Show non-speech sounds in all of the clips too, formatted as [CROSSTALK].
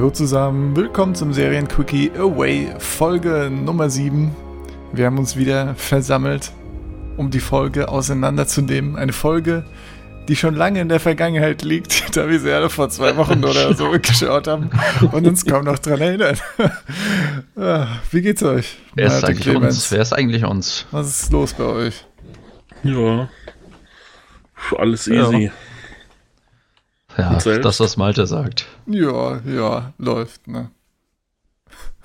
Hallo zusammen, willkommen zum Serienquickie Away Folge Nummer 7. Wir haben uns wieder versammelt, um die Folge auseinanderzunehmen. Eine Folge, die schon lange in der Vergangenheit liegt, [LAUGHS] da wir sie alle vor zwei Wochen oder so [LAUGHS] geschaut haben und uns kaum noch dran erinnern. [LAUGHS] Ah, wie geht's euch? Wer ist, eigentlich uns? Wer ist eigentlich uns? Was ist los bei euch? Ja, alles easy. Ja. Ja, das, was Malte sagt. Ja, ja, läuft, ne?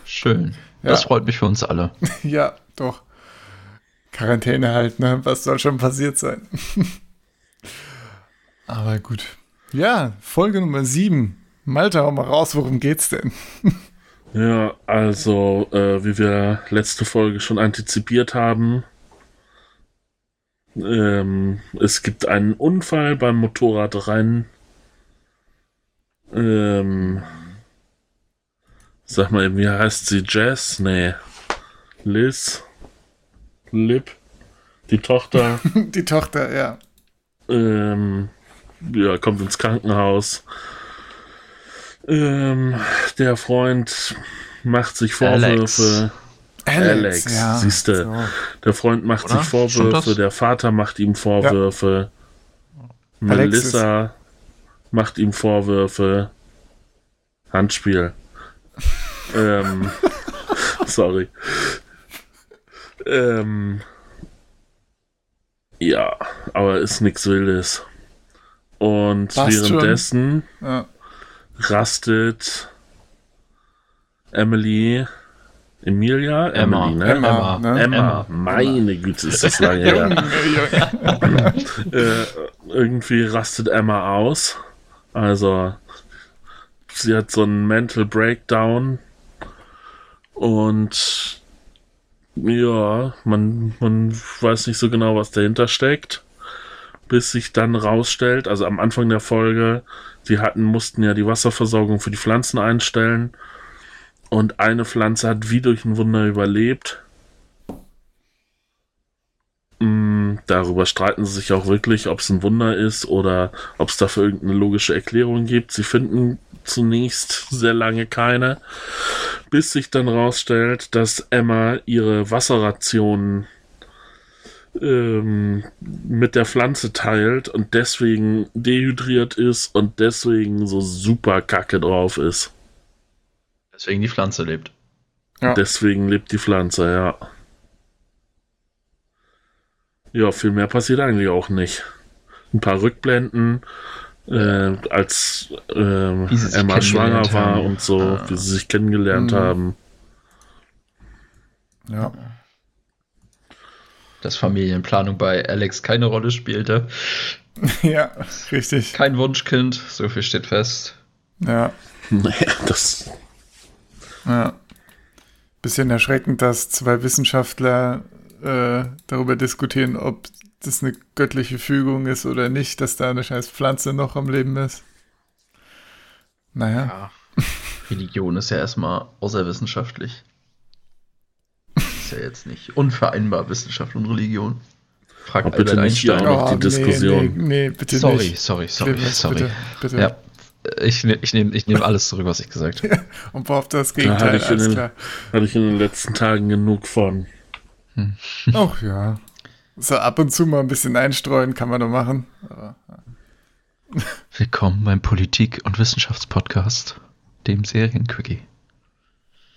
Schön. Ja. Das freut mich für uns alle. [LAUGHS] ja, doch. Quarantäne halt, ne? Was soll schon passiert sein? [LAUGHS] Aber gut. Ja, Folge Nummer 7. Malte, hau mal raus, worum geht's denn? [LAUGHS] ja, also, äh, wie wir letzte Folge schon antizipiert haben, ähm, es gibt einen Unfall beim Motorradrennen ähm, sag mal, wie heißt sie? Jess? Nee. Liz? Lip? Die Tochter? [LAUGHS] Die Tochter, ja. Ähm, ja, kommt ins Krankenhaus. Ähm, der Freund macht sich Vorwürfe. Alex, Alex ja, siehst du. So. Der Freund macht Oder? sich Vorwürfe, der Vater macht ihm Vorwürfe. Ja. Melissa macht ihm Vorwürfe. Handspiel. [LAUGHS] ähm, sorry. Ähm, ja, aber ist nichts Wildes. Und Passt währenddessen ja. rastet Emily Emilia? Emma. Emily, ne? Emma, ne? Emma. Emma. Meine Güte, ist das lange her. [LAUGHS] äh, irgendwie rastet Emma aus. Also, sie hat so einen Mental Breakdown und ja, man, man weiß nicht so genau, was dahinter steckt, bis sich dann rausstellt, also am Anfang der Folge, sie hatten, mussten ja die Wasserversorgung für die Pflanzen einstellen und eine Pflanze hat wie durch ein Wunder überlebt Mm, darüber streiten sie sich auch wirklich, ob es ein Wunder ist oder ob es dafür irgendeine logische Erklärung gibt. Sie finden zunächst sehr lange keine, bis sich dann rausstellt, dass Emma ihre Wasserrationen ähm, mit der Pflanze teilt und deswegen dehydriert ist und deswegen so super kacke drauf ist. Deswegen die Pflanze lebt. Ja. Deswegen lebt die Pflanze, ja. Ja, viel mehr passiert eigentlich auch nicht. Ein paar Rückblenden, äh, als äh, Emma schwanger war haben. und so, ah. wie sie sich kennengelernt mhm. haben. Ja. Dass Familienplanung bei Alex keine Rolle spielte. [LAUGHS] Ja, richtig. Kein Wunschkind, so viel steht fest. Ja. Naja, [LAUGHS] das. Ja. Bisschen erschreckend, dass zwei Wissenschaftler äh, darüber diskutieren, ob das eine göttliche Fügung ist oder nicht, dass da eine scheiß Pflanze noch am Leben ist. Naja. Ja. [LAUGHS] Religion ist ja erstmal außerwissenschaftlich. Ist ja jetzt nicht unvereinbar Wissenschaft und Religion. Fragt Aber bitte nicht hier auch noch die oh, Diskussion. Nee, nee, bitte sorry, nicht. Sorry, sorry, sorry, sorry. Bitte, bitte. Ja, ich, ne, ich nehme ich nehm alles zurück, was ich gesagt [LAUGHS] habe. und behaupte das Gegenteil. Da hatte ich, den, hatte ich in den letzten Tagen genug von. Hm. Ach ja. So ab und zu mal ein bisschen einstreuen kann man doch machen. Aber, ja. Willkommen beim Politik- und Wissenschaftspodcast, dem Serienquickie.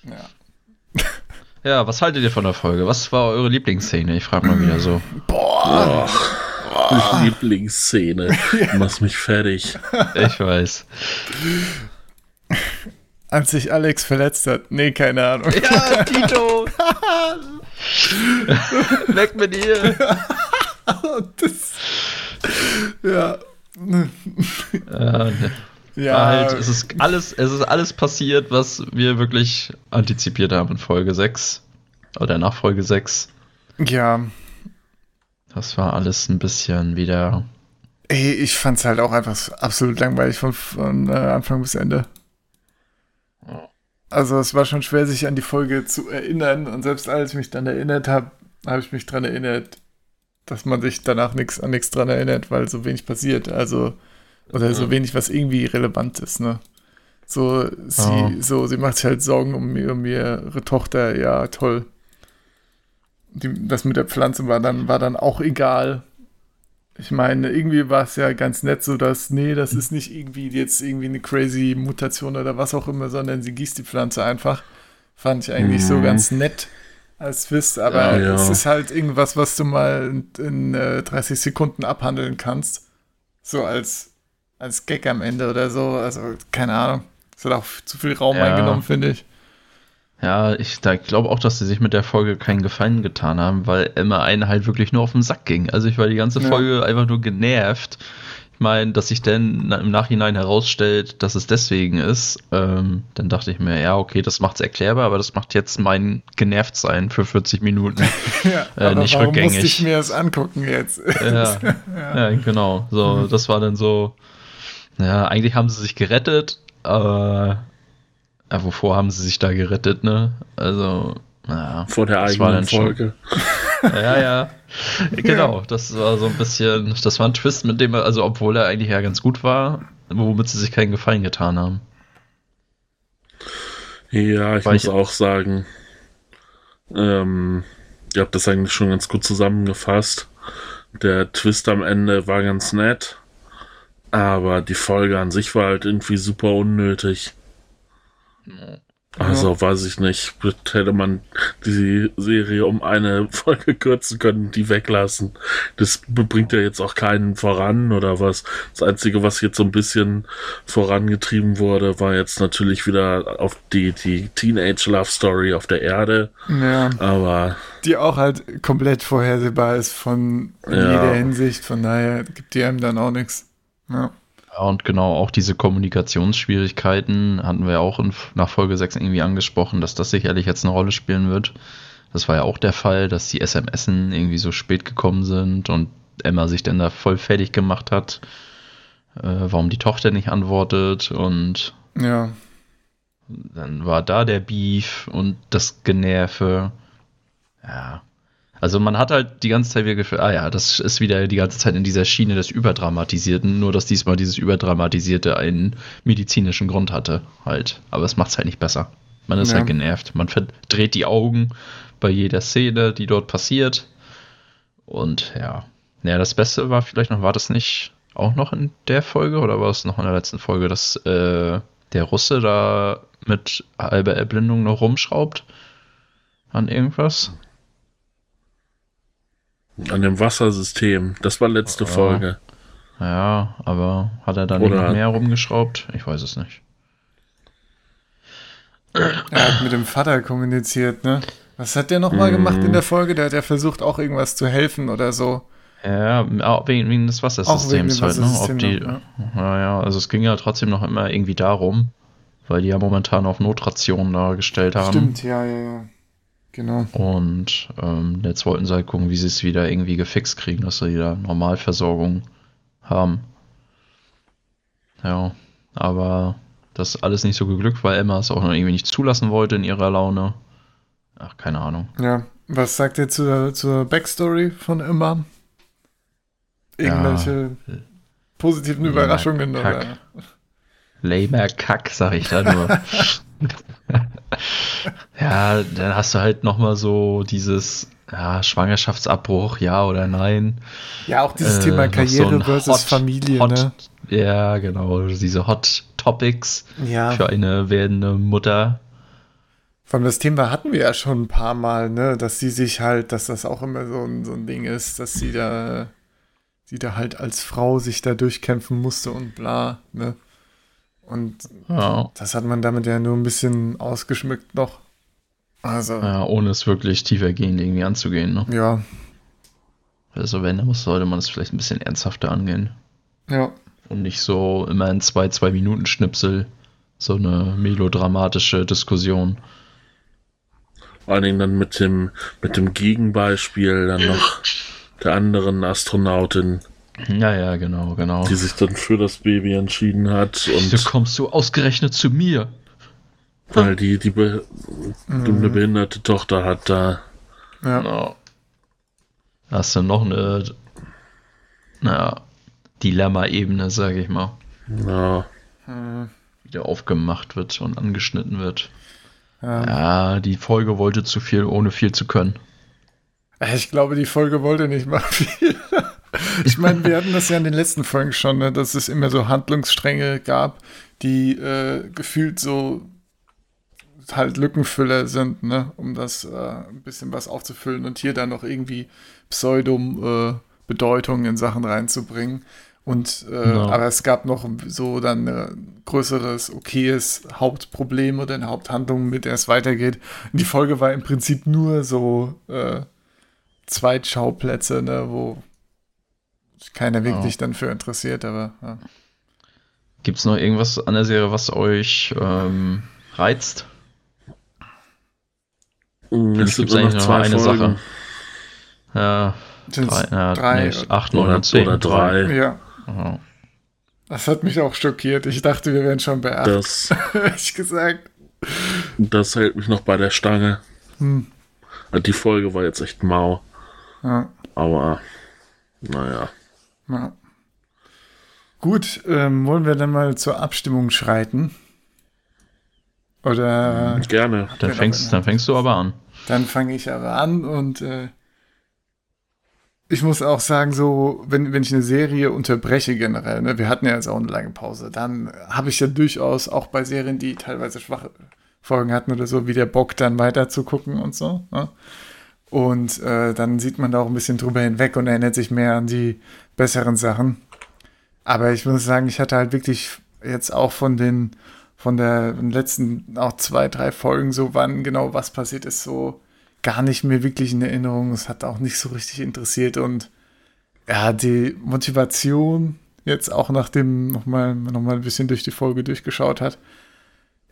Ja. Ja, was haltet ihr von der Folge? Was war eure Lieblingsszene? Ich frage mal wieder so. Boah. Boah. Lieblingsszene. [LAUGHS] Du machst mich fertig. Ich weiß. Als sich Alex verletzt hat. Nee, keine Ahnung. Ja, Tito! [LAUGHS] Weg mit ihr! [LAUGHS] das, ja. ja, ne. ja. Halt, es ist alles, es ist alles passiert, was wir wirklich antizipiert haben in Folge 6. Oder nach Folge 6. Ja. Das war alles ein bisschen wieder. Ey, ich fand's halt auch einfach absolut langweilig von, von äh, Anfang bis Ende. Also es war schon schwer, sich an die Folge zu erinnern. Und selbst als ich mich dann erinnert habe, habe ich mich daran erinnert, dass man sich danach nix, an nichts dran erinnert, weil so wenig passiert. Also, oder so wenig, was irgendwie relevant ist, ne? So, sie, oh. so, sie macht sich halt Sorgen um, um ihre Tochter, ja, toll. Die, das mit der Pflanze war dann, war dann auch egal. Ich meine, irgendwie war es ja ganz nett, so dass, nee, das ist nicht irgendwie jetzt irgendwie eine crazy Mutation oder was auch immer, sondern sie gießt die Pflanze einfach. Fand ich eigentlich mhm. so ganz nett als Twist, aber ja, ja. es ist halt irgendwas, was du mal in, in äh, 30 Sekunden abhandeln kannst. So als, als Gag am Ende oder so. Also, keine Ahnung. Es hat auch zu viel Raum ja. eingenommen, finde ich. Ja, ich glaube auch, dass sie sich mit der Folge keinen Gefallen getan haben, weil Emma einen halt wirklich nur auf den Sack ging. Also ich war die ganze Folge ja. einfach nur genervt. Ich meine, dass sich dann im Nachhinein herausstellt, dass es deswegen ist, ähm, dann dachte ich mir, ja, okay, das macht's erklärbar, aber das macht jetzt mein Genervtsein für 40 Minuten [LAUGHS] ja, äh, nicht warum rückgängig. Musste ich mir das angucken jetzt. ja, [LAUGHS] ja. ja, genau. So, mhm. das war dann so. Ja, eigentlich haben sie sich gerettet, aber ja, wovor haben sie sich da gerettet, ne? Also, naja. Vor der eigenen Folge. [LAUGHS] ja, ja. Genau, das war so ein bisschen, das war ein Twist, mit dem er, also obwohl er eigentlich ja ganz gut war, womit sie sich keinen Gefallen getan haben. Ja, ich Weil muss ich, auch sagen, ähm, ihr habt das eigentlich schon ganz gut zusammengefasst. Der Twist am Ende war ganz nett, aber die Folge an sich war halt irgendwie super unnötig. Also weiß ich nicht, hätte man die Serie um eine Folge kürzen können, die weglassen. Das bringt ja jetzt auch keinen voran oder was. Das Einzige, was jetzt so ein bisschen vorangetrieben wurde, war jetzt natürlich wieder auf die, die Teenage Love Story auf der Erde. Ja. Aber. Die auch halt komplett vorhersehbar ist von ja. jeder Hinsicht, von daher gibt die einem dann auch nichts. Ja. Und genau auch diese Kommunikationsschwierigkeiten hatten wir auch in, nach Folge 6 irgendwie angesprochen, dass das sicherlich jetzt eine Rolle spielen wird. Das war ja auch der Fall, dass die SMS irgendwie so spät gekommen sind und Emma sich dann da voll fertig gemacht hat, äh, warum die Tochter nicht antwortet und ja. dann war da der Beef und das Generve. Ja, also man hat halt die ganze Zeit wieder gefühlt, ah ja, das ist wieder die ganze Zeit in dieser Schiene des Überdramatisierten, nur dass diesmal dieses Überdramatisierte einen medizinischen Grund hatte halt. Aber es macht es halt nicht besser. Man ist ja. halt genervt. Man verdreht die Augen bei jeder Szene, die dort passiert. Und ja. Ja, das Beste war vielleicht noch, war das nicht auch noch in der Folge oder war es noch in der letzten Folge, dass äh, der Russe da mit halber Erblindung noch rumschraubt an irgendwas? An dem Wassersystem. Das war letzte ja. Folge. Ja, aber hat er da nicht noch mehr rumgeschraubt? Ich weiß es nicht. Er hat mit dem Vater kommuniziert, ne? Was hat der nochmal mm. gemacht in der Folge? Der hat ja versucht, auch irgendwas zu helfen oder so. Ja, wegen, wegen des Wassersystems halt, ne? Ob die, noch, ja. Naja, also es ging ja trotzdem noch immer irgendwie darum, weil die ja momentan auf Notrationen da gestellt haben. Stimmt, ja, ja, ja. Genau. Und ähm, jetzt wollten sie halt gucken, wie sie es wieder irgendwie gefixt kriegen, dass sie wieder Normalversorgung haben. Ja, aber das ist alles nicht so geglückt, weil Emma es auch noch irgendwie nicht zulassen wollte in ihrer Laune. Ach, keine Ahnung. Ja, was sagt ihr zur, zur Backstory von Emma? Irgendwelche ja, positiven Überraschungen? Kack. Oder? Lamer Kack, sag ich da nur. [LAUGHS] [LAUGHS] ja, dann hast du halt nochmal so dieses ja, Schwangerschaftsabbruch, ja oder nein. Ja, auch dieses äh, Thema Karriere so versus Hot, Familie, Hot, ne? Ja, genau, diese Hot Topics ja. für eine werdende Mutter. Von das Thema hatten wir ja schon ein paar Mal, ne, dass sie sich halt, dass das auch immer so ein, so ein Ding ist, dass sie da, sie da halt als Frau sich da durchkämpfen musste und bla, ne. Und ja. das hat man damit ja nur ein bisschen ausgeschmückt noch. Also. Ja, ohne es wirklich tiefergehend irgendwie anzugehen, ne? Ja. Also wenn, dann sollte man es vielleicht ein bisschen ernsthafter angehen. Ja. Und nicht so immer in zwei, zwei Minuten Schnipsel so eine melodramatische Diskussion. Vor allen Dingen dann mit dem, mit dem Gegenbeispiel dann noch [LAUGHS] der anderen Astronautin. Ja, ja, genau, genau. Die sich dann für das Baby entschieden hat. Und Wieso kommst du ausgerechnet zu mir? Weil die, die be mhm. eine behinderte Tochter hat da. Ja. No. Hast du noch eine, naja, Dilemma-Ebene, sag ich mal. Ja. Hm. wieder aufgemacht wird und angeschnitten wird. Ja. Ja, die Folge wollte zu viel, ohne viel zu können. Ich glaube, die Folge wollte nicht mal viel. Ich meine, wir hatten das ja in den letzten Folgen schon, ne, dass es immer so Handlungsstränge gab, die äh, gefühlt so halt Lückenfüller sind, ne, um das äh, ein bisschen was aufzufüllen und hier dann noch irgendwie Pseudo-Bedeutung in Sachen reinzubringen. Und äh, Ja. aber es gab noch so dann ein größeres, okayes Hauptproblem oder eine Haupthandlung, mit der es weitergeht. Und die Folge war im Prinzip nur so äh, Zweitschauplätze, ne, wo keiner wirklich dann für interessiert, aber ja. Gibt es noch irgendwas an der Serie, was euch ähm, reizt? Mm, Es nur eigentlich noch eine Folgen. Sache. Ja, Sind's drei, ja, drei nee, acht, neun Oder, zehn. oder drei. Ja, Aha. das hat mich auch schockiert. Ich dachte, wir wären schon bei acht, Das, [LAUGHS] ehrlich gesagt. das hält mich noch bei der Stange. Hm. Die Folge war jetzt echt mau. Ja, Aber naja. Ja. Gut, ähm, wollen wir dann mal zur Abstimmung schreiten? Oder Gerne. Dann, fängst, dann fängst du aber an. Dann fange ich aber an und äh, ich muss auch sagen, so, wenn, wenn ich eine Serie unterbreche generell, ne, wir hatten ja jetzt auch eine lange Pause, dann habe ich ja durchaus auch bei Serien, die teilweise schwache Folgen hatten oder so, wieder Bock, dann weiter zu gucken und so. Ne? Und äh, dann sieht man da auch ein bisschen drüber hinweg und erinnert sich mehr an die besseren Sachen. Aber ich muss sagen, ich hatte halt wirklich jetzt auch von den von der letzten auch zwei, drei Folgen so, wann genau was passiert ist, so gar nicht mehr wirklich in Erinnerung. Es hat auch nicht so richtig interessiert und ja, die Motivation jetzt auch nachdem nochmal noch mal ein bisschen durch die Folge durchgeschaut hat,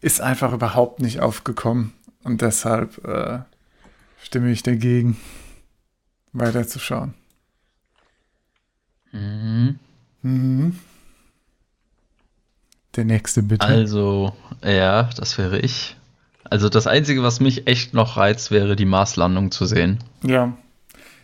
ist einfach überhaupt nicht aufgekommen und deshalb äh, stimme ich dagegen, weiterzuschauen. Mhm. Mhm. Der nächste bitte. Also, ja, das wäre ich. Also das Einzige, was mich echt noch reizt, wäre die Marslandung zu sehen. ja,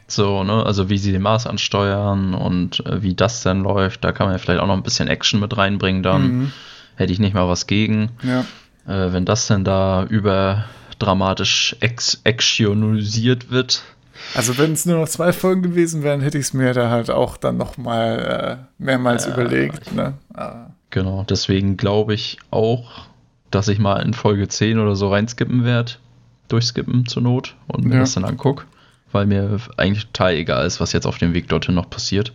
So, ne, also wie sie den Mars ansteuern und äh, wie das dann läuft, da kann man ja vielleicht auch noch ein bisschen Action mit reinbringen dann. Mhm. Hätte ich nicht mal was gegen. ja, Äh, wenn das dann da überdramatisch ex actionisiert wird. Also wenn es nur noch zwei Folgen gewesen wären, hätte ich es mir da halt auch dann noch mal äh, mehrmals Ja, überlegt. Ne? Ah, Genau, deswegen glaube ich auch, dass ich mal in Folge 10 oder so reinskippen werde. Durchskippen zur Not und mir Ja. das dann angucke. Weil mir eigentlich total egal ist, was jetzt auf dem Weg dorthin noch passiert.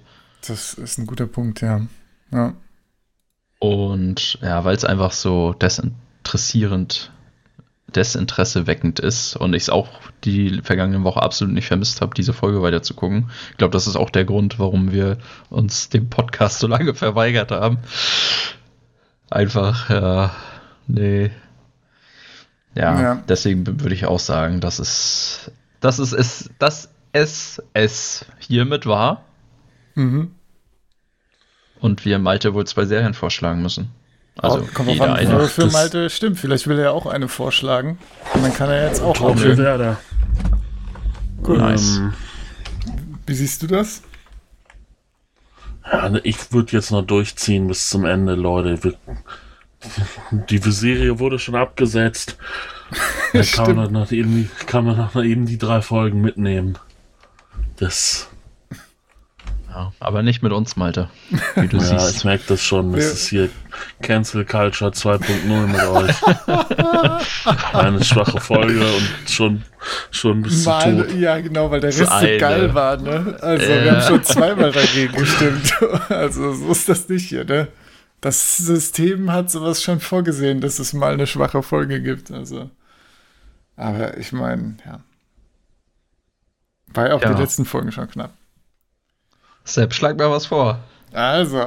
das ist ein guter Punkt, ja. ja. Und ja, weil es einfach so desinteressierend, desinteresseweckend ist und ich es auch die vergangene Woche absolut nicht vermisst habe, diese Folge weiter zu gucken. Ich glaube, das ist auch der Grund, warum wir uns dem Podcast so lange verweigert haben. Einfach, ja, nee. Ja, Ja. deswegen würde ich auch sagen, dass es, dass es, es, dass es es hiermit war Mhm. und wir Malte wohl zwei Serien vorschlagen müssen. Also kommt jeder an, eine. für, Malte stimmt. Vielleicht will er ja auch eine vorschlagen. Und dann kann er jetzt auch Tor für aufhören. Werder. Gut. Nice. Ähm, Wie siehst du das? ja, ne, ich würde jetzt noch durchziehen bis zum Ende, Leute. Wir, [LAUGHS] die Serie wurde schon abgesetzt. [LAUGHS] Da kann man, noch eben, kann man noch eben die drei Folgen mitnehmen. Das, Ja, aber nicht mit uns, Malte. Wie du [LAUGHS] ja, siehst. ich merke das schon. Das Ja. ist hier Cancel Culture 2.0 mit euch. [LAUGHS] Eine schwache Folge und schon, schon bis zu Mal, tot. ja, genau, weil der Rest so geil war, ne? Also, wir Ja. haben schon zweimal dagegen gestimmt. [LAUGHS] Also, so ist das nicht hier, ne? Das System hat sowas schon vorgesehen, dass es mal eine schwache Folge gibt. Also, aber ich meine, ja. War ja auch Ja. die letzten Folgen schon knapp. Sepp, schlag mal was vor. Also,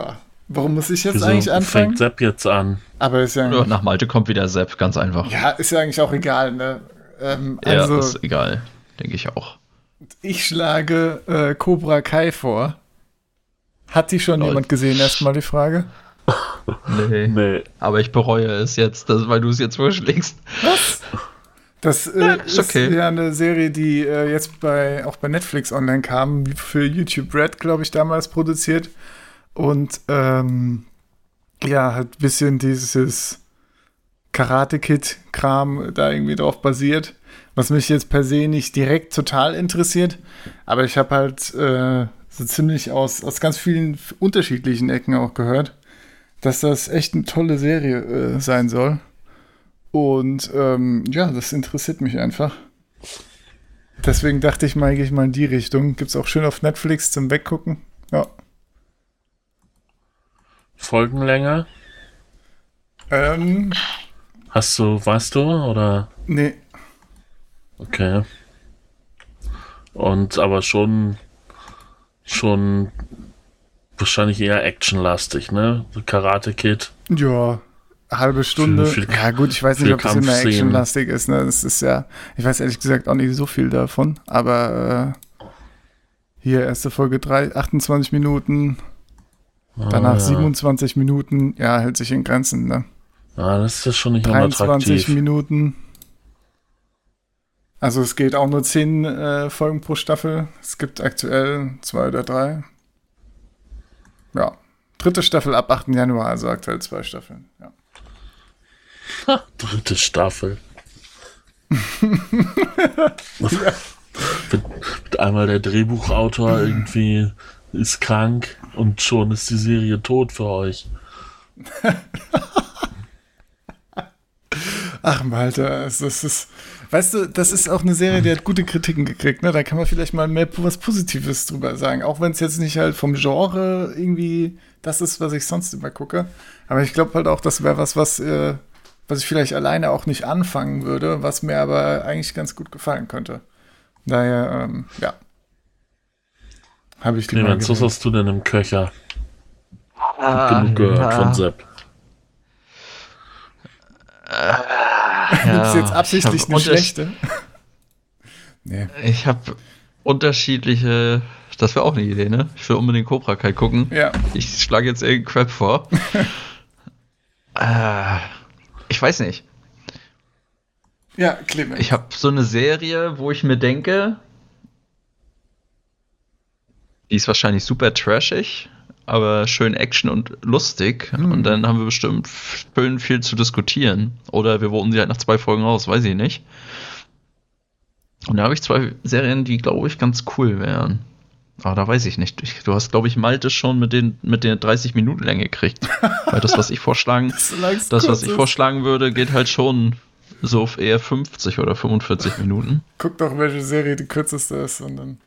warum muss ich jetzt Wieso eigentlich anfangen? fängt Sepp jetzt an? Aber ist ja, Ja, nach Malte kommt wieder Sepp, ganz einfach. ja, ist ja eigentlich auch egal, ne? Ähm, Ja, also, ist egal. Denke ich auch. ich schlage äh, Cobra Kai vor. Hat die schon Lol. jemand gesehen? Erstmal die Frage. Nee. Nee. Aber ich bereue es jetzt, dass, weil du es jetzt vorschlägst. Das äh, Ja, ist, ist okay. ja eine Serie, die äh, jetzt bei auch bei Netflix online kam, für YouTube Red, glaube ich, damals produziert. Und ähm, ja, hat ein bisschen dieses Karate Kid-Kram da irgendwie drauf basiert. Was mich jetzt per se nicht direkt total interessiert. Aber ich habe halt äh, so ziemlich aus, aus ganz vielen unterschiedlichen Ecken auch gehört, dass das echt eine tolle Serie äh, sein soll. Und ähm, ja, das interessiert mich einfach. Deswegen dachte ich mal, gehe ich mal in die Richtung. Gibt es auch schön auf Netflix zum Weggucken. Ja. Folgenlänge? Ähm, Hast du, weißt du, oder? nee. Okay. Und aber schon, schon wahrscheinlich eher actionlastig, ne? Karate Kid. Ja, halbe Stunde. Für- für- ja, gut, ich weiß nicht, ob das immer actionlastig ist. Ne? Das ist ja, ich weiß ehrlich gesagt auch nicht so viel davon. Aber äh, hier, erste Folge 3, 28 Minuten, danach ah, ja. 27 Minuten. Ja, hält sich in Grenzen. Ne? Ah, das ist schon nicht 23 unattraktiv. Minuten. Also es geht auch nur 10 äh, Folgen pro Staffel. Es gibt aktuell zwei oder drei. Ja. Dritte Staffel ab 8. Januar, also aktuell zwei Staffeln. Ja. Dritte Staffel. [LAUGHS] wird, wird einmal der Drehbuchautor irgendwie ist krank und schon ist die Serie tot für euch. [LAUGHS] Ach, Malte, es ist, es ist, weißt du, das ist auch eine Serie, die hat gute Kritiken gekriegt, ne? Da kann man vielleicht mal mehr was Positives drüber sagen. Auch wenn es jetzt nicht halt vom Genre irgendwie das ist, was ich sonst immer gucke. Aber ich glaube halt auch, das wäre was, was, äh, was ich vielleicht alleine auch nicht anfangen würde, was mir aber eigentlich ganz gut gefallen könnte. Daher, ähm, ja. Habe ich die Clemens, was hast du denn im Köcher? Genug gehört von Sepp. Gibt's jetzt absichtlich ich hab eine schlechte? [LAUGHS] nee. Ich habe unterschiedliche. Das wäre auch eine Idee, ne? Ich will unbedingt Cobra Kai gucken. Ja. Ich schlage jetzt irgendeinen Crap vor. [LAUGHS] äh, ich weiß nicht. Ja, Clemens. Ich habe so eine Serie, wo ich mir denke, die ist wahrscheinlich super trashig, aber schön action und lustig. Hm. Und dann haben wir bestimmt schön viel zu diskutieren. Oder wir voten sie halt nach zwei Folgen raus, weiß ich nicht. Und da habe ich zwei Serien, die, glaube ich, ganz cool wären. Aber da weiß ich nicht. Ich, du hast, glaube ich, Malte schon mit, den, mit der 30 Minuten Länge gekriegt. Weil das, was ich vorschlagen, [LAUGHS] das, kurz was ich ist. vorschlagen würde, geht halt schon so auf eher 50 oder 45 Minuten. Guck doch, welche Serie die kürzeste ist und dann.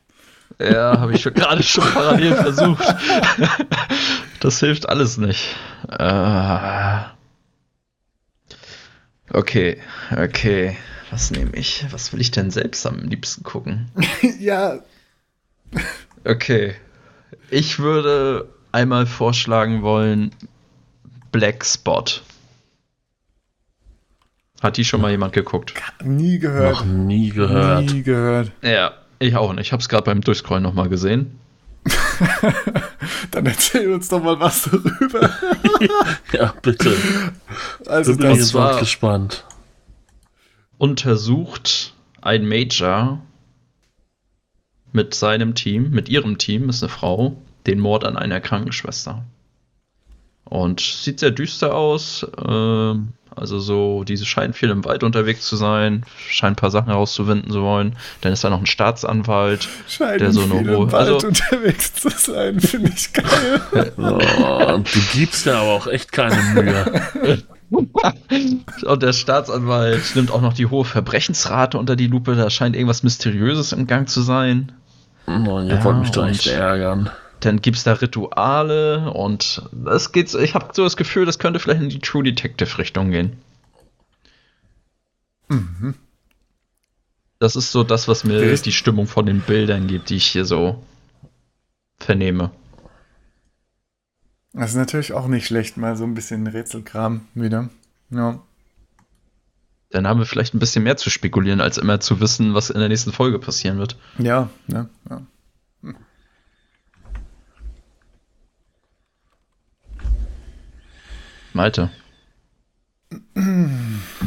Ja, habe ich gerade schon parallel [LAUGHS] versucht. Das hilft alles nicht. Äh, okay, okay. Was nehme ich? Was will ich denn selbst am liebsten gucken? [LAUGHS] ja, Okay. Ich würde einmal vorschlagen wollen Black Spot. Hat die schon mal jemand geguckt? nie gehört. Noch nie gehört. Nie gehört. Ja, ich auch nicht. Ich habe es gerade beim Durchscrollen nochmal gesehen. [LAUGHS] Dann erzähl uns doch mal was darüber. [LAUGHS] Ja, bitte. Also bin ich das jetzt war- gespannt. untersucht ein Major mit seinem Team, mit ihrem Team, ist eine Frau, den Mord an einer Krankenschwester. Und sieht sehr düster aus. ähm, also so, diese scheinen viel im Wald unterwegs zu sein, scheinen ein paar Sachen herauszufinden zu wollen. Dann ist da noch ein Staatsanwalt. scheint der so eine viel im hohe- Wald also- unterwegs zu sein, finde ich geil. [LAUGHS] Oh, du gibst ja aber auch echt keine Mühe. Und der Staatsanwalt nimmt auch noch die hohe Verbrechensrate unter die Lupe. Da scheint irgendwas Mysteriöses im Gang zu sein. Oh, ihr Ja, wollt mich doch und- echt ärgern. Dann gibt es da Rituale und es geht, so- ich habe so das Gefühl, das könnte vielleicht in die True Detective Richtung gehen. Das ist so das, was mir Richtig. die Stimmung von den Bildern gibt, die ich hier so vernehme. Das ist natürlich auch nicht schlecht, mal so ein bisschen Rätselkram wieder. Ja. Dann haben wir vielleicht ein bisschen mehr zu spekulieren, als immer zu wissen, was in der nächsten Folge passieren wird. Ja, ne? ja. Malte.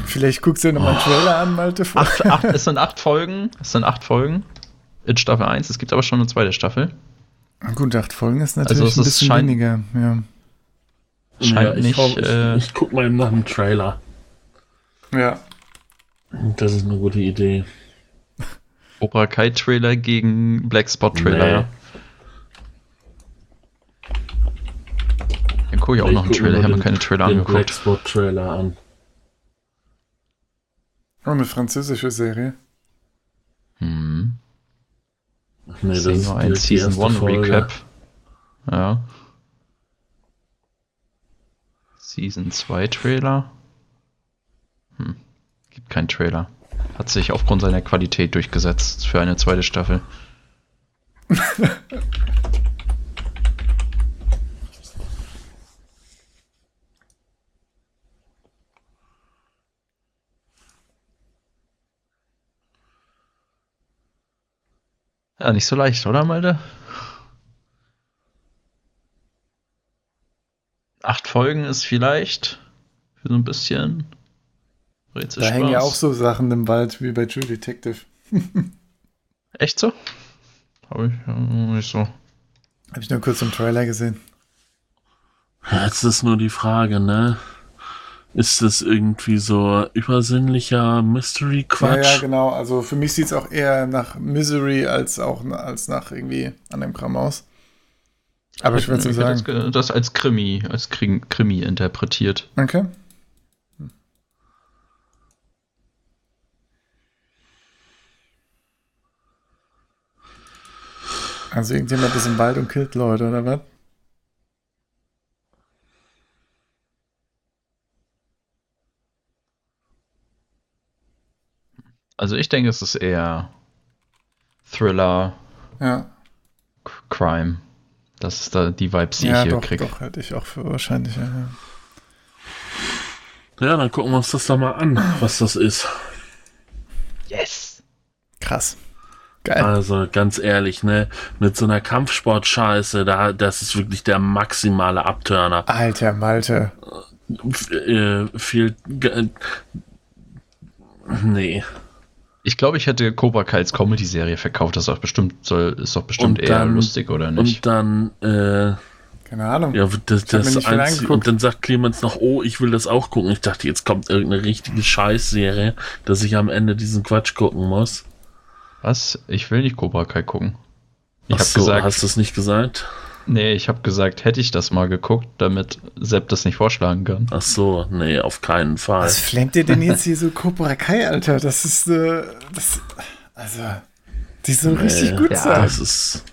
Vielleicht guckst du dir nochmal einen Trailer an, Malte. Acht, acht, es sind acht Folgen. Es sind acht Folgen in Staffel 1. Es gibt aber schon eine zweite Staffel. Gut, acht Folgen ist natürlich Also es ein ist bisschen schein- weniger. Ja. Scheint ich, nicht, hau- ich, äh, ich guck mal eben nach dem Trailer. Ja. Das ist eine gute Idee. Cobra Kai Trailer gegen Black Spot Trailer, Nee. ja. Dann gucke ich auch Ich noch einen Trailer, ich habe keine Trailer den angeguckt. Blackspot Trailer an. Oh, eine französische Serie. Hm. Nee, Ich sehe nur ein Season erste 1 Folge. Recap. Ja. Season 2 Trailer. Keinen Trailer. Hat sich aufgrund seiner Qualität durchgesetzt für eine zweite Staffel. [LAUGHS] Ja, nicht so leicht, oder, Malte? Acht Folgen ist vielleicht für so ein bisschen Rätsel Da hängen ja auch so Sachen im Wald wie bei True Detective. [LAUGHS] Echt so? Habe ich äh, nicht so. Habe ich nur kurz im Trailer gesehen. Jetzt ist nur die Frage, ne? Ist das irgendwie so übersinnlicher Ja, Mystery-Quatsch? ja, genau. Also für mich sieht es auch eher nach Misery als auch als nach irgendwie anderem Kram aus. Aber ich würde hätte sagen. das, das als Krimi, als Kri- Krimi interpretiert. Okay. Also irgendjemand ist im Wald und killt Leute, oder was? Also ich denke, es ist eher Thriller, Ja. Crime. Das ist da die Vibes, die ja, ich hier doch, kriege. doch, hätte ich auch für wahrscheinlich. Ja, ja. Ja, dann gucken wir uns das doch mal an, was das ist. Yes! Krass. Geil. Also ganz ehrlich, ne, mit so einer Kampfsport-Scheiße, da, das ist wirklich der maximale Abturner. Alter Malte. F äh, viel, ge- nee. Ich glaube, ich hätte Cobra Kai als Comedy-Serie verkauft. Das ist doch bestimmt, soll, ist doch bestimmt Und eher dann- lustig, oder nicht? Und dann, äh, Keine Ahnung. ja, das, das Einzige, und dann sagt Clemens noch, oh, ich will das auch gucken. Ich dachte, jetzt kommt irgendeine richtige Scheißserie, dass ich am Ende diesen Quatsch gucken muss. Was? Ich will nicht Cobra Kai gucken. Ich Ach so, gesagt, hast du es nicht gesagt? nee, ich habe gesagt, hätte ich das mal geguckt, damit Sepp das nicht vorschlagen kann. Ach so, nee, auf keinen Fall. Was flennt ihr denn jetzt hier so Cobra Kai, Alter? Das ist, äh, das, also, die soll Nee, richtig gut ja, sein. Das ist,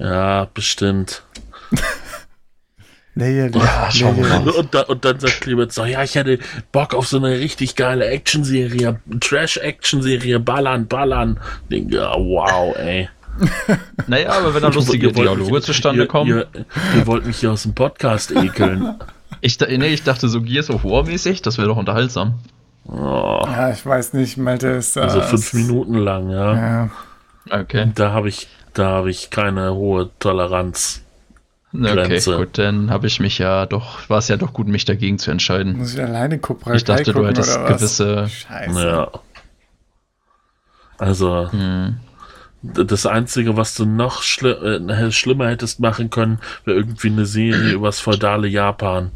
ja, bestimmt. [LAUGHS] Lächerlich. Ja, schauen wir mal. Und, da, und dann sagt Clemens so, ja, ich hätte Bock auf so eine richtig geile Actionserie, Trash-Action-Serie, ballern, ballern. Denke, ja, wow, ey. [LAUGHS] Naja, aber wenn da lustige Dialoge zustande ihr, kommen. Ihr, ihr wollt mich hier aus dem Podcast ekeln. [LAUGHS] Ich, nee, ich dachte so Gears of War mäßig, das wäre doch unterhaltsam. Oh, Ja, ich weiß nicht, Malte ist da. also fünf Minuten lang, ja. Ja. Okay. Da habe ich, da habe ich keine hohe Toleranz. Okay, Grenze. gut, dann habe ich mich ja doch, war es ja doch gut, mich dagegen zu entscheiden. Muss ich alleine Cobra Ich dachte, Kai du gucken, hättest gewisse- Scheiße. Ja. Also, Hm. das Einzige, was du noch schli äh, schlimmer hättest machen können, wäre irgendwie eine Serie über das feudale Japan.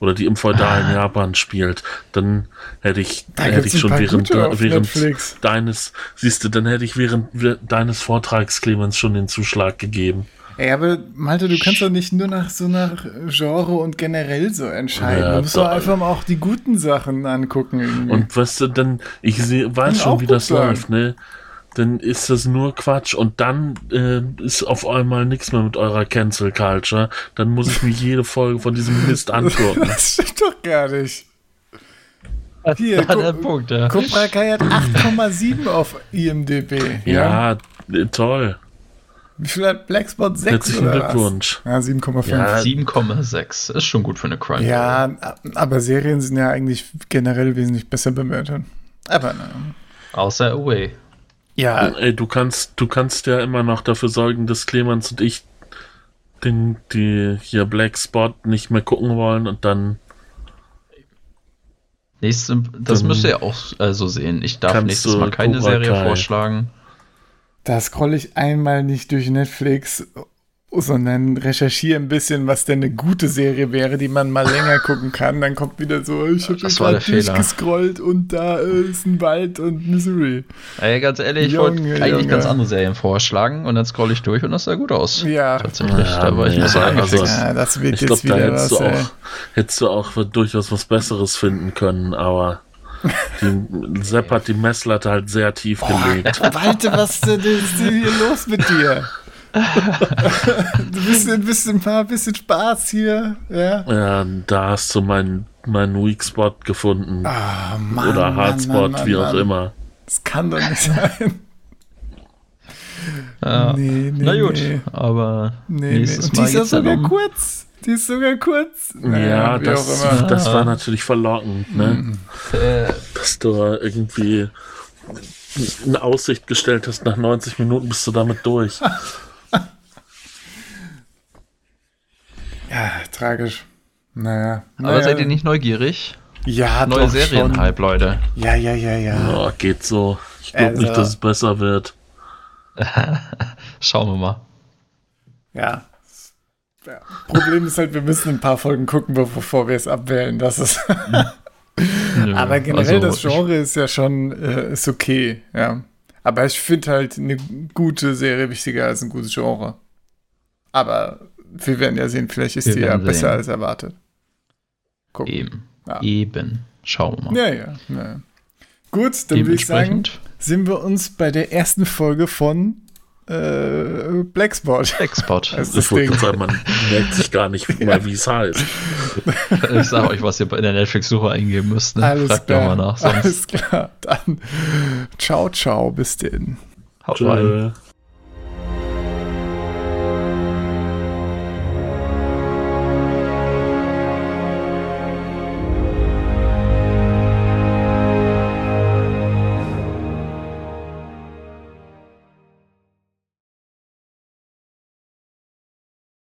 Oder die im feudalen Ah. Japan spielt. Dann hätte ich, Da hätte ich schon während, während Netflix. deines, siehst du, dann hätte ich während deines Vortrags, Clemens, schon den Zuschlag gegeben. Ey, aber Malte, du kannst doch nicht nur nach so nach Genre und generell so entscheiden. Ja, du musst doch einfach mal auch die guten Sachen angucken. Irgendwie. Und weißt du, dann, ich seh, weiß schon, wie das sein. läuft, ne? Dann ist das nur Quatsch und dann äh, ist auf einmal nichts mehr mit eurer Cancel Culture. Dann muss ich mir jede Folge von diesem Mist [LAUGHS] angucken. das [LAUGHS] stimmt doch gar nicht. Hier, Da der Punkt, ja. Cobra Kai hat 8,7 auf IMDb. Ja, äh, toll. Wie viel hat Blackspot 6 Herzlichen oder was? Glückwunsch. Ja, 7,5. Ja, Ja, 7,6 ist schon gut für eine Crime. aber Serien sind ja eigentlich generell wesentlich besser bewertet. Aber na. Außer Away. Ja, Ey, du kannst, du kannst ja immer noch dafür sorgen, dass Clemens und ich den, die hier Black Spot nicht mehr gucken wollen und dann Nächste, das Dann müsst ihr auch äh, so sehen. Ich darf nächstes Mal keine Serie vorschlagen. Da scroll ich einmal nicht durch Netflix sondern recherchiere ein bisschen, was denn eine gute Serie wäre, die man mal länger [LAUGHS] gucken kann. Dann kommt wieder so, ich habe Das war der gerade durchgescrollt und da ist ein Wald und Missouri. Ey, ganz ehrlich, ich wollte eigentlich Junge. ganz andere Serien vorschlagen und dann scroll ich durch und das sah gut aus. Ja. Tatsächlich, Ja, da war ich nee, nicht so also- ja, das wird Ich jetzt glaube, da wieder hättest was, du, ey. auch, hättest du auch durchaus was Besseres finden können, aber die, Sepp hat die Messlatte halt sehr tief gelegt. [LAUGHS] Walter, was denn ist denn hier los mit dir? du bist ein bisschen, ein bisschen Spaß hier, ja? Ja, da hast du meinen meinen Weak Spot gefunden. Ah, Mann, Oder Mann, Hardspot, Mann, wie auch Mann. immer. Das kann doch nicht [LAUGHS] sein. Ja. Nee, nee, Na gut, nee. aber Nee, nee. nächstes Und die Mal ist ja sogar um... kurz. Die ist sogar kurz. Naja, Ja, das, das war natürlich verlockend, ne? Äh, Dass du irgendwie eine Aussicht gestellt hast, nach 90 Minuten bist du damit durch. [LAUGHS] Ja, tragisch. Naja. aber naja. seid ihr nicht neugierig? Ja, Neue doch Serienhype, Leute. schon. Ja, ja, ja, ja. Oh, geht so. Ich glaube Also- nicht, dass es besser wird. [LAUGHS] Schauen wir mal. Ja. ja. Problem ist halt, wir müssen ein paar Folgen gucken, bevor wir es abwählen. Das ist. [LAUGHS] Nö, Aber generell das also, Genre ist ja schon äh, ist okay, ja. Aber ich finde halt eine gute Serie wichtiger als ein gutes Genre. Aber wir werden ja sehen, vielleicht ist Wir die ja werden besser sehen. als erwartet. Gucken. Eben. Ja. Eben. Schauen wir mal. Ja, ja, ja. Gut, dann würde ich sagen, sind wir uns bei der ersten Folge von äh, Blackspot. Export. Das Ich wollte sagen, man merkt sich gar nicht [LAUGHS] mal, wie es heißt. Ich sag euch, was ihr in der Netflix-Suche eingeben müsst. Ne? Alles Fragt klar. mal nach. Sonst Alles klar. Dann ciao, ciao, bis denn. haut rein.